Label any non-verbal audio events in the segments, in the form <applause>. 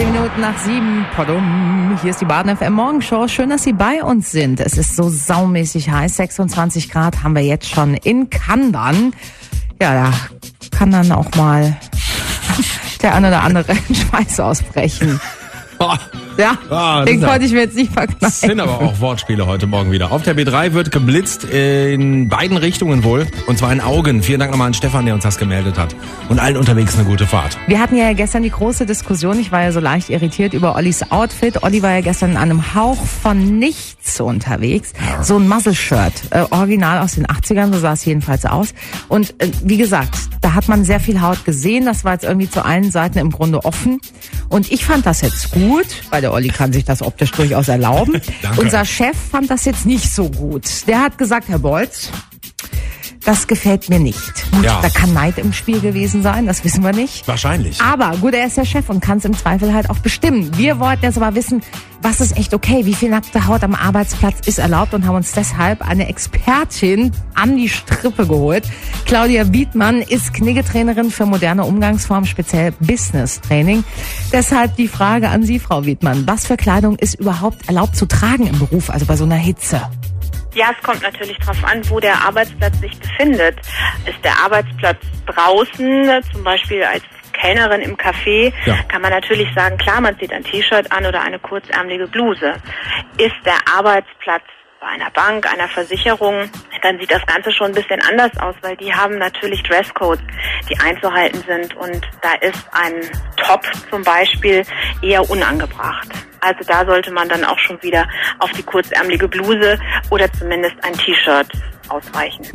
Zehn Minuten nach sieben. Pardon. Hier ist die Baden FM Morgenshow. Schön, dass Sie bei uns sind. Es ist so saumäßig heiß. 26 Grad haben wir jetzt schon in Kandan. Ja, da kann dann auch mal <laughs> der eine oder andere <laughs> Schweiß ausbrechen. Ja, Ah, den konnte ich mir jetzt nicht verkneifen. Das sind aber auch Wortspiele heute Morgen wieder. Auf der B3 wird geblitzt in beiden Richtungen wohl. Und zwar in Augen. Vielen Dank nochmal an Stefan, der uns das gemeldet hat. Und allen unterwegs eine gute Fahrt. Wir hatten ja gestern die große Diskussion. Ich war ja so leicht irritiert über Ollis Outfit. Olli war ja gestern in einem Hauch von nichts unterwegs. So ein Muzzle-Shirt. Äh, original aus den 80ern, so sah es jedenfalls aus. Und äh, wie gesagt, da hat man sehr viel Haut gesehen. Das war jetzt irgendwie zu allen Seiten im Grunde offen. Und ich fand das jetzt gut, weil der Olli kann sich das optisch durchaus erlauben. Danke. Unser Chef fand das jetzt nicht so gut. Der hat gesagt, Herr Bolz, das gefällt mir nicht. Gut, Ja. Da kann Neid im Spiel gewesen sein, das wissen wir nicht. Wahrscheinlich. Aber gut, er ist der Chef und kann es im Zweifel halt auch bestimmen. Wir wollten jetzt aber wissen, was ist echt okay, wie viel nackte Haut am Arbeitsplatz ist erlaubt und haben uns deshalb eine Expertin an die Strippe geholt. Claudia Wiedmann ist Kniggetrainerin für moderne Umgangsformen, speziell Business Training. Deshalb die Frage an Sie, Frau Wiedmann. Was für Kleidung ist überhaupt erlaubt zu tragen im Beruf, also bei so einer Hitze? Ja, es kommt natürlich darauf an, wo der Arbeitsplatz sich befindet. Ist der Arbeitsplatz draußen, zum Beispiel als Kellnerin im Café, Ja. kann man natürlich sagen, klar, man zieht ein T-Shirt an oder eine kurzärmelige Bluse. Ist der Arbeitsplatz bei einer Bank, einer Versicherung, dann sieht das Ganze schon ein bisschen anders aus, weil die haben natürlich Dresscodes, die einzuhalten sind und da ist ein Top zum Beispiel eher unangebracht. Also da sollte man dann auch schon wieder auf die kurzärmelige Bluse oder zumindest ein T-Shirt ausweichen.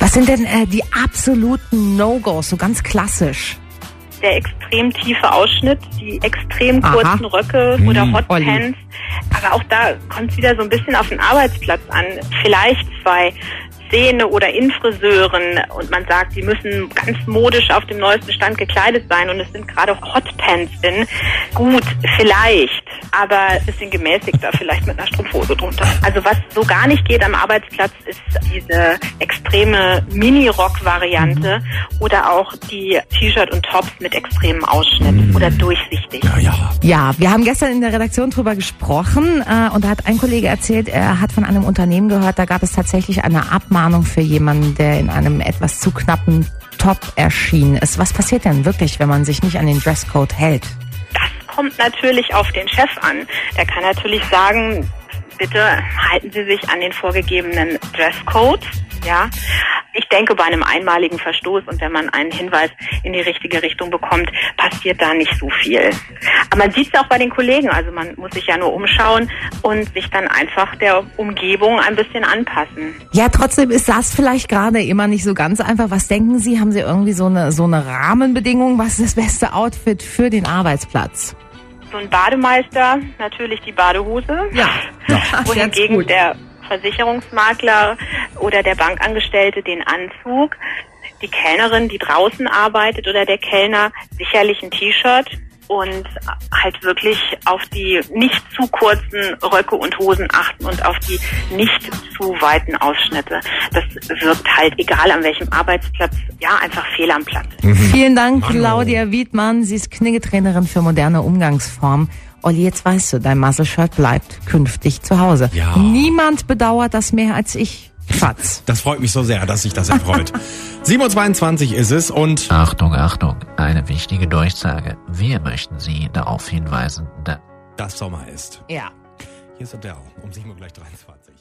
Was sind denn äh, die absoluten No-Gos, so ganz klassisch? Der extrem tiefe Ausschnitt, die extrem Aha. kurzen Röcke oder Hm, Hot Olli. Pants. Aber auch da kommt es wieder so ein bisschen auf den Arbeitsplatz an. Vielleicht zwei Szene oder in Friseuren und man sagt, die müssen ganz modisch auf dem neuesten Stand gekleidet sein und es sind gerade Hotpants in. Gut, vielleicht, aber ein bisschen gemäßigter, vielleicht mit einer Strumpfhose drunter. Also was so gar nicht geht am Arbeitsplatz ist diese extreme Mini-Rock-Variante oder auch die T-Shirt und Tops mit extremem Ausschnitt oder durchsichtig. Ja, ja. Ja, wir haben gestern in der Redaktion drüber gesprochen äh, und da hat ein Kollege erzählt, er hat von einem Unternehmen gehört, da gab es tatsächlich eine Abmahnung für jemanden, der in einem etwas zu knappen Top erschienen ist. Was passiert denn wirklich, wenn man sich nicht an den Dresscode hält? Kommt natürlich auf den Chef an. Der kann natürlich sagen, bitte halten Sie sich an den vorgegebenen Dresscode. Ja, ich denke, bei einem einmaligen Verstoß und wenn man einen Hinweis in die richtige Richtung bekommt, passiert da nicht so viel. Aber man sieht es auch bei den Kollegen. Also man muss sich ja nur umschauen und sich dann einfach der Umgebung ein bisschen anpassen. Ja, trotzdem ist das vielleicht gerade immer nicht so ganz einfach. Was denken Sie? Haben Sie irgendwie so eine, so eine Rahmenbedingung? Was ist das beste Outfit für den Arbeitsplatz? So ein Bademeister, natürlich die Badehose. Ja. <laughs> wohingegen der Versicherungsmakler oder der Bankangestellte den Anzug, die Kellnerin, die draußen arbeitet oder der Kellner sicherlich ein T-Shirt und halt wirklich auf die nicht zu kurzen Röcke und Hosen achten und auf die nicht zu weiten Ausschnitte. Das wirkt halt, egal an welchem Arbeitsplatz, ja, einfach fehl am Platz. Vielen Dank, Mann. Claudia Wiedmann. Sie ist Kniggetrainerin für moderne Umgangsformen. Olli, jetzt weißt du, dein Muzzle-Shirt bleibt künftig zu Hause. Ja. Niemand bedauert das mehr als ich, Schatz. Das freut mich so sehr, dass sich das erfreut. <laughs> 7.22 ist es und Achtung, Achtung, eine wichtige Durchsage. Wir möchten Sie darauf hinweisen, dass das Sommer ist. Ja. Hier ist Adele um 7 Uhr gleich 23.